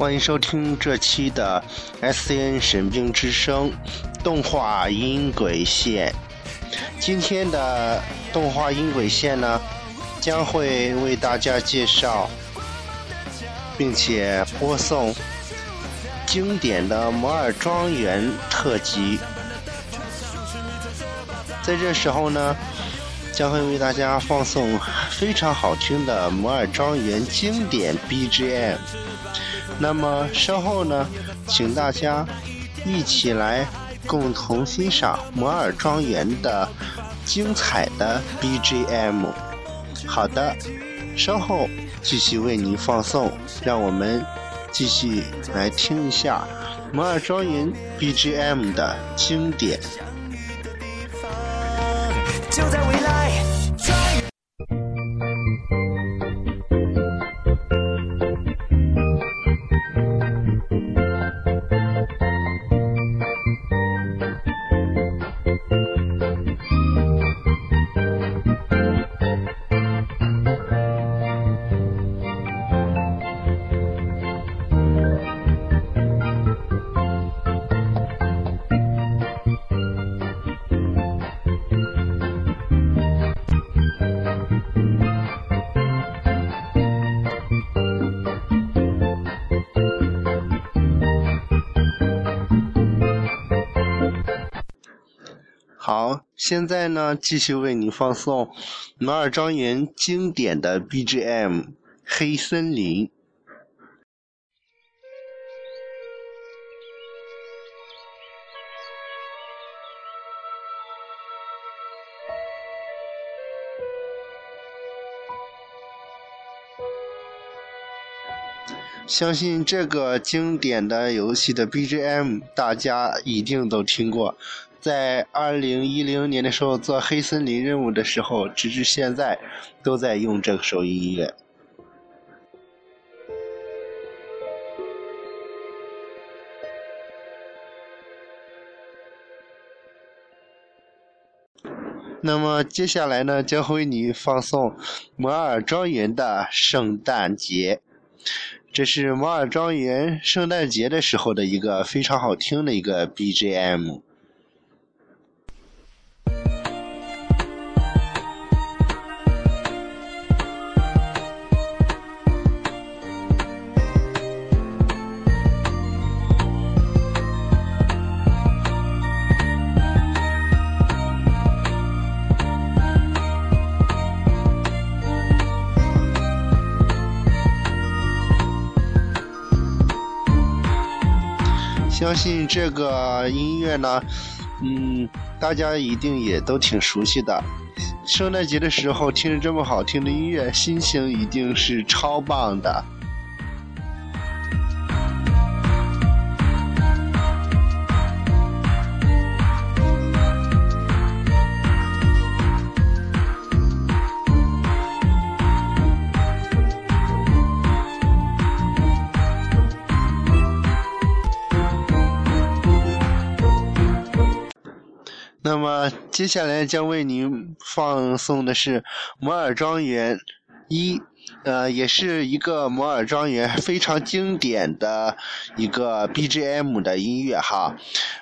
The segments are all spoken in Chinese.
欢迎收听这期的 S N 神兵之声动画音轨线。今天的动画音轨线呢，将会为大家介绍，并且播送经典的摩尔庄园特辑。在这时候呢，将会为大家放送非常好听的摩尔庄园经典 BGM。那么稍后呢，请大家一起来共同欣赏摩尔庄园的精彩的 BGM。好的，稍后继续为您放送，让我们继续来听一下摩尔庄园 BGM 的经典。就在好，现在呢，继续为你放送《马尔庄园》经典的 BGM《黑森林》。相信这个经典的游戏的 BGM，大家一定都听过。在二零一零年的时候做黑森林任务的时候，直至现在都在用这首音乐。那么接下来呢，将为你放送摩尔庄园的圣诞节。这是摩尔庄园圣诞节的时候的一个非常好听的一个 BGM。相信这个音乐呢，嗯，大家一定也都挺熟悉的。圣诞节的时候听着这么好听的音乐，心情一定是超棒的。接下来将为您放送的是《摩尔庄园》一，呃，也是一个摩尔庄园非常经典的一个 BGM 的音乐哈，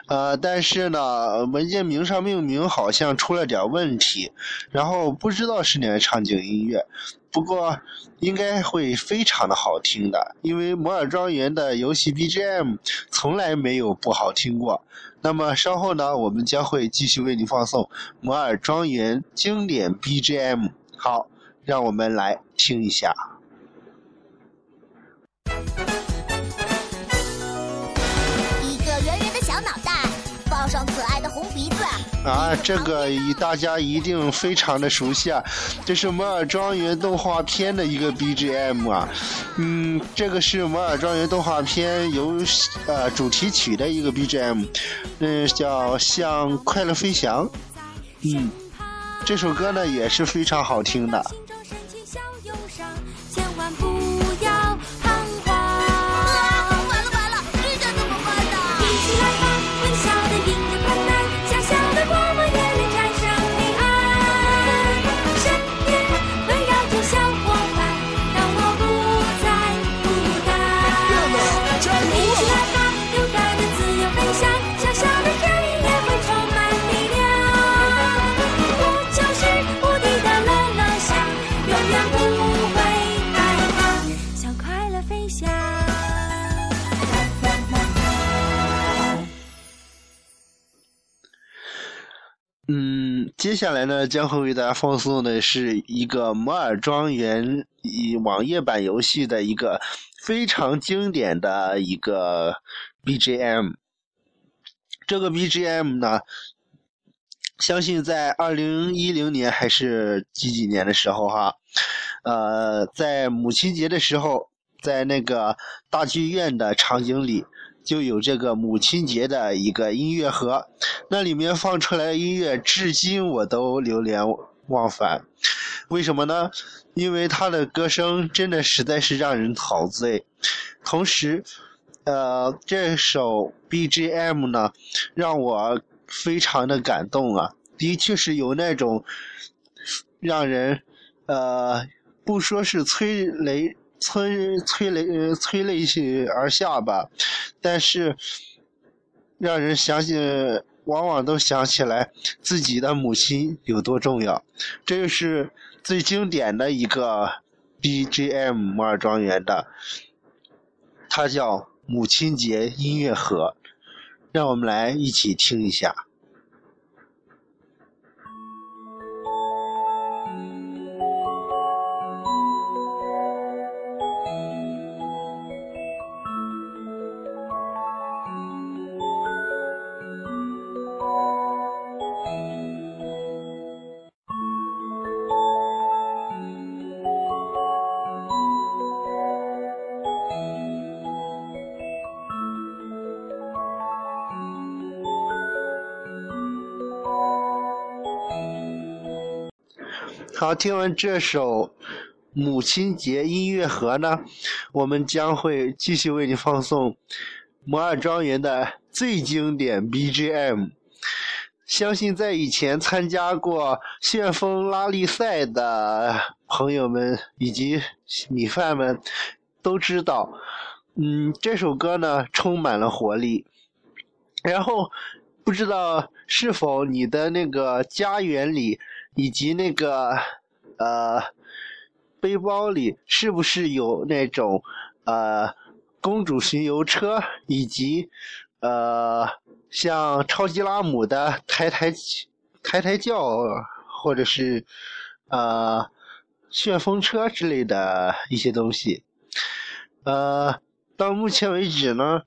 呃，但是呢，文件名上命名好像出了点问题，然后不知道是哪个场景音乐，不过应该会非常的好听的，因为摩尔庄园的游戏 BGM 从来没有不好听过。那么稍后呢，我们将会继续为你放送《摩尔庄园》经典 BGM。好，让我们来听一下。一个圆圆的小脑袋，抱上可爱的红鼻子。啊，这个大家一定非常的熟悉啊！这是《摩尔庄园》动画片的一个 BGM 啊，嗯，这个是《摩尔庄园》动画片由呃主题曲的一个 BGM，嗯，叫《向快乐飞翔》，嗯，这首歌呢也是非常好听的。接下来呢，将会为大家放送的是一个《摩尔庄园》以网页版游戏的一个非常经典的一个 BGM。这个 BGM 呢，相信在二零一零年还是几几年的时候哈，呃，在母亲节的时候，在那个大剧院的场景里。就有这个母亲节的一个音乐盒，那里面放出来的音乐，至今我都流连忘返。为什么呢？因为他的歌声真的实在是让人陶醉。同时，呃，这首 BGM 呢，让我非常的感动啊，的确是有那种让人呃，不说是催泪。催催泪催泪而下吧，但是让人想起，往往都想起来自己的母亲有多重要。这就是最经典的一个 BGM，摩尔庄园的，它叫母亲节音乐盒，让我们来一起听一下。好，听完这首母亲节音乐盒呢，我们将会继续为你放送摩尔庄园的最经典 BGM。相信在以前参加过旋风拉力赛的朋友们以及米饭们都知道，嗯，这首歌呢充满了活力。然后，不知道是否你的那个家园里。以及那个呃背包里是不是有那种呃公主巡游车，以及呃像超级拉姆的抬抬抬抬轿，或者是呃旋风车之类的一些东西？呃，到目前为止呢。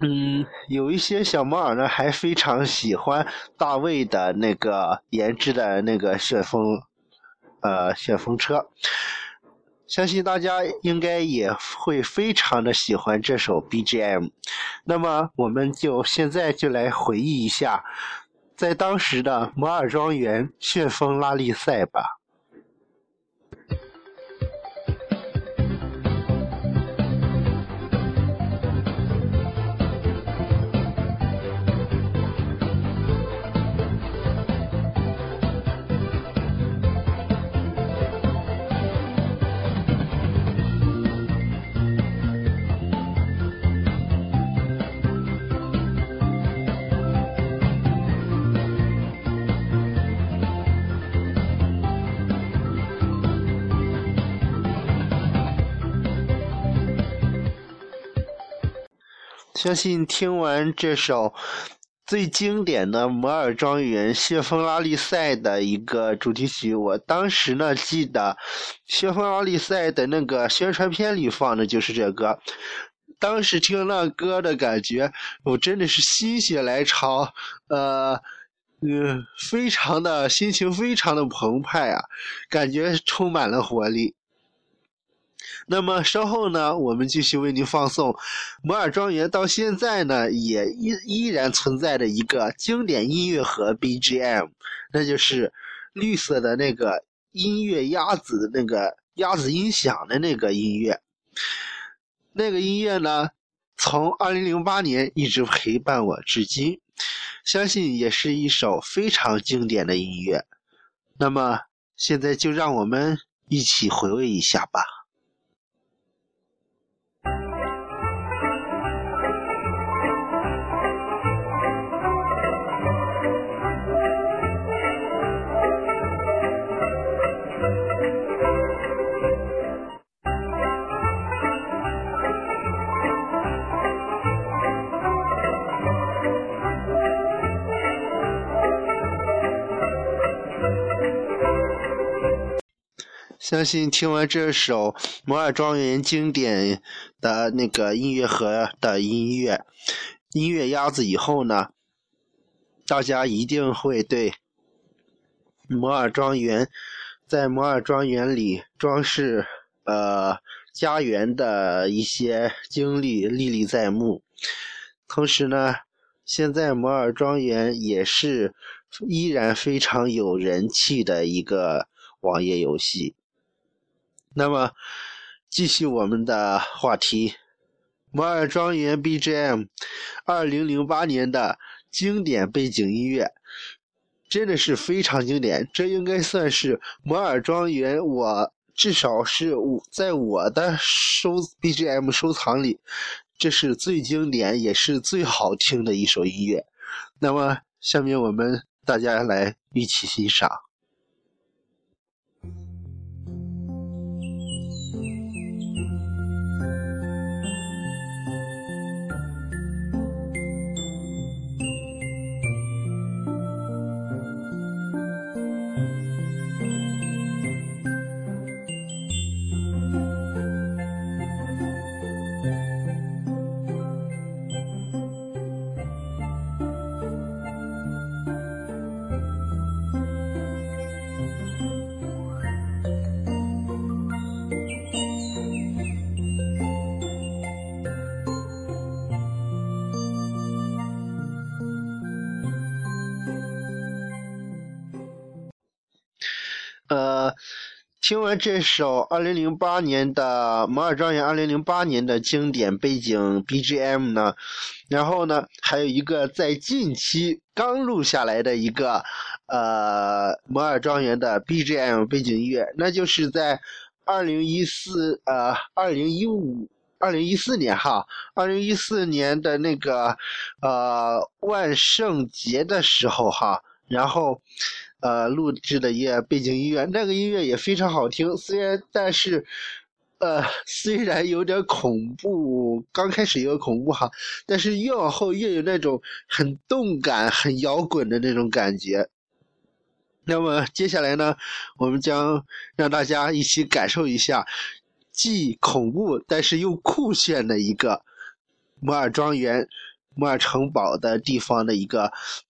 嗯，有一些小猫耳呢，还非常喜欢大卫的那个研制的那个旋风，呃，旋风车。相信大家应该也会非常的喜欢这首 BGM。那么，我们就现在就来回忆一下，在当时的摩尔庄园旋风拉力赛吧。相信听完这首最经典的摩尔庄园旋风拉力赛的一个主题曲，我当时呢记得旋风拉力赛的那个宣传片里放的就是这歌。当时听那歌的感觉，我真的是心血来潮，呃，嗯，非常的心情非常的澎湃啊，感觉充满了活力。那么稍后呢，我们继续为您放送摩尔庄园到现在呢也依依然存在的一个经典音乐盒 BGM，那就是绿色的那个音乐鸭子的那个鸭子音响的那个音乐。那个音乐呢，从2008年一直陪伴我至今，相信也是一首非常经典的音乐。那么现在就让我们一起回味一下吧。相信听完这首《摩尔庄园》经典的那个音乐盒的音乐音乐鸭子以后呢，大家一定会对摩尔庄园在摩尔庄园里装饰呃家园的一些经历历历在目。同时呢，现在摩尔庄园也是依然非常有人气的一个网页游戏。那么，继续我们的话题，《摩尔庄园》BGM，二零零八年的经典背景音乐，真的是非常经典。这应该算是《摩尔庄园》，我至少是我在我的收 BGM 收藏里，这是最经典也是最好听的一首音乐。那么，下面我们大家来一起欣赏。呃，听完这首二零零八年的《摩尔庄园》二零零八年的经典背景 BGM 呢，然后呢，还有一个在近期刚录下来的一个呃《摩尔庄园》的 BGM 背景音乐，那就是在二零一四呃二零一五二零一四年哈，二零一四年的那个呃万圣节的时候哈，然后。呃，录制的乐背景音乐，那个音乐也非常好听。虽然，但是，呃，虽然有点恐怖，刚开始有点恐怖哈，但是越往后越有那种很动感、很摇滚的那种感觉。那么接下来呢，我们将让大家一起感受一下既恐怖但是又酷炫的一个摩尔庄园、摩尔城堡的地方的一个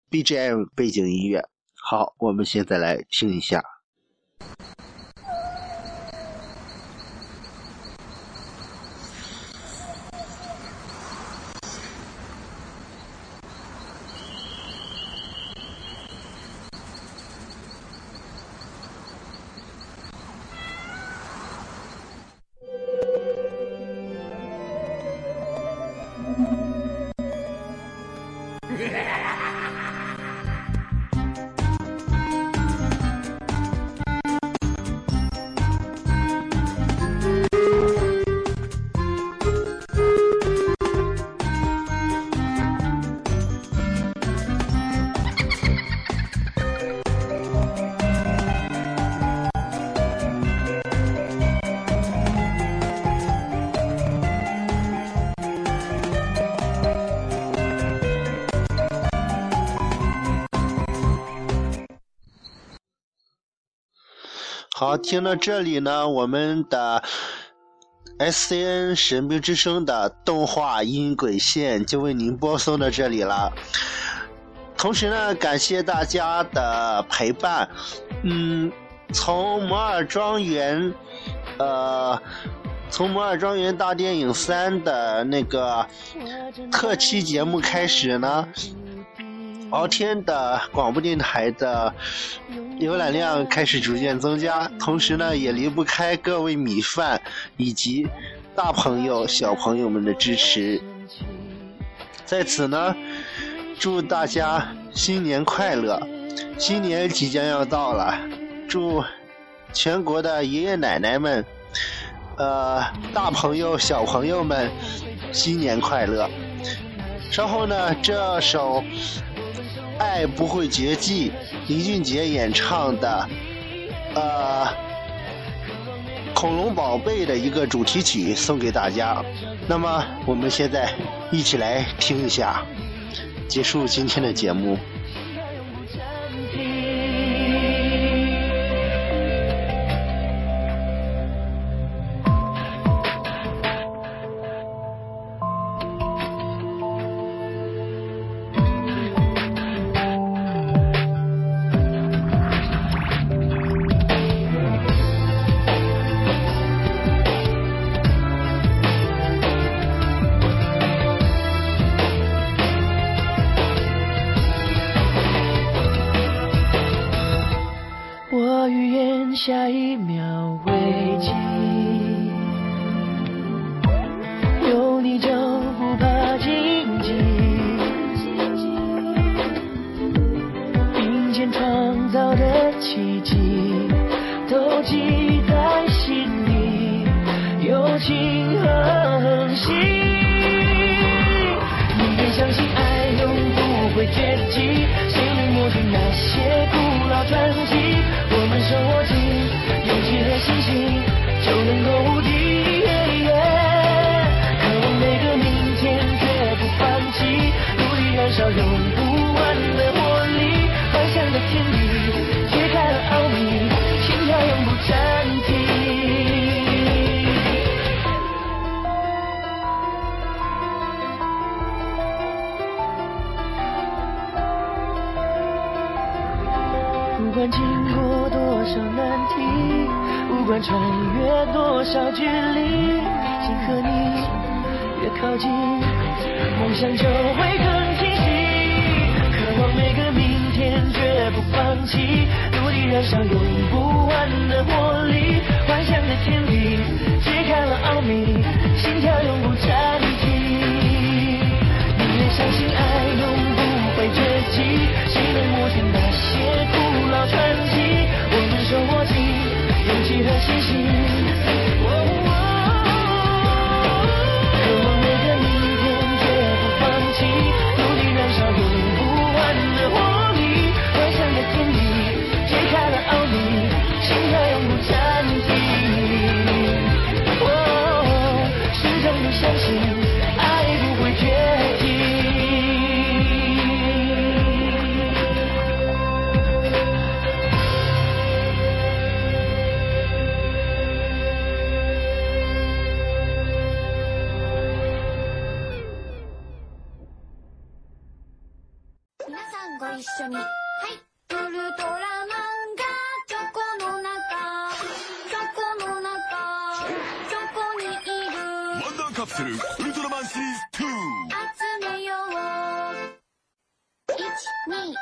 BGM 背景音乐。好，我们现在来听一下。好，听到这里呢，我们的 S C N 神兵之声的动画音轨线就为您播送到这里了。同时呢，感谢大家的陪伴。嗯，从摩尔庄园，呃，从摩尔庄园大电影三的那个特期节目开始呢。敖天的广播电台的浏览量开始逐渐增加，同时呢，也离不开各位米饭以及大朋友、小朋友们的支持。在此呢，祝大家新年快乐！新年即将要到了，祝全国的爷爷奶奶们、呃大朋友、小朋友们新年快乐！稍后呢，这首。爱不会绝迹，林俊杰演唱的，呃，恐龙宝贝的一个主题曲送给大家。那么，我们现在一起来听一下，结束今天的节目。情恒心，宁愿相信爱永不会绝迹，谁能抹去那些古老传奇？我们手握紧。不管经过多少难题，不管穿越多少距离，心和你越靠近，梦想就会更清晰。渴望每个明天，绝不放弃，努力燃烧用不完的活力，幻想的天地揭开了奥秘，心跳永不暂停。谁能磨平那些古老传ご一緒に。はい。ウルトラマンがチョコの中、チョコの中、チョコにいる。ワンダーカプセルウルトラマンシリーズ2集めよう。1、2、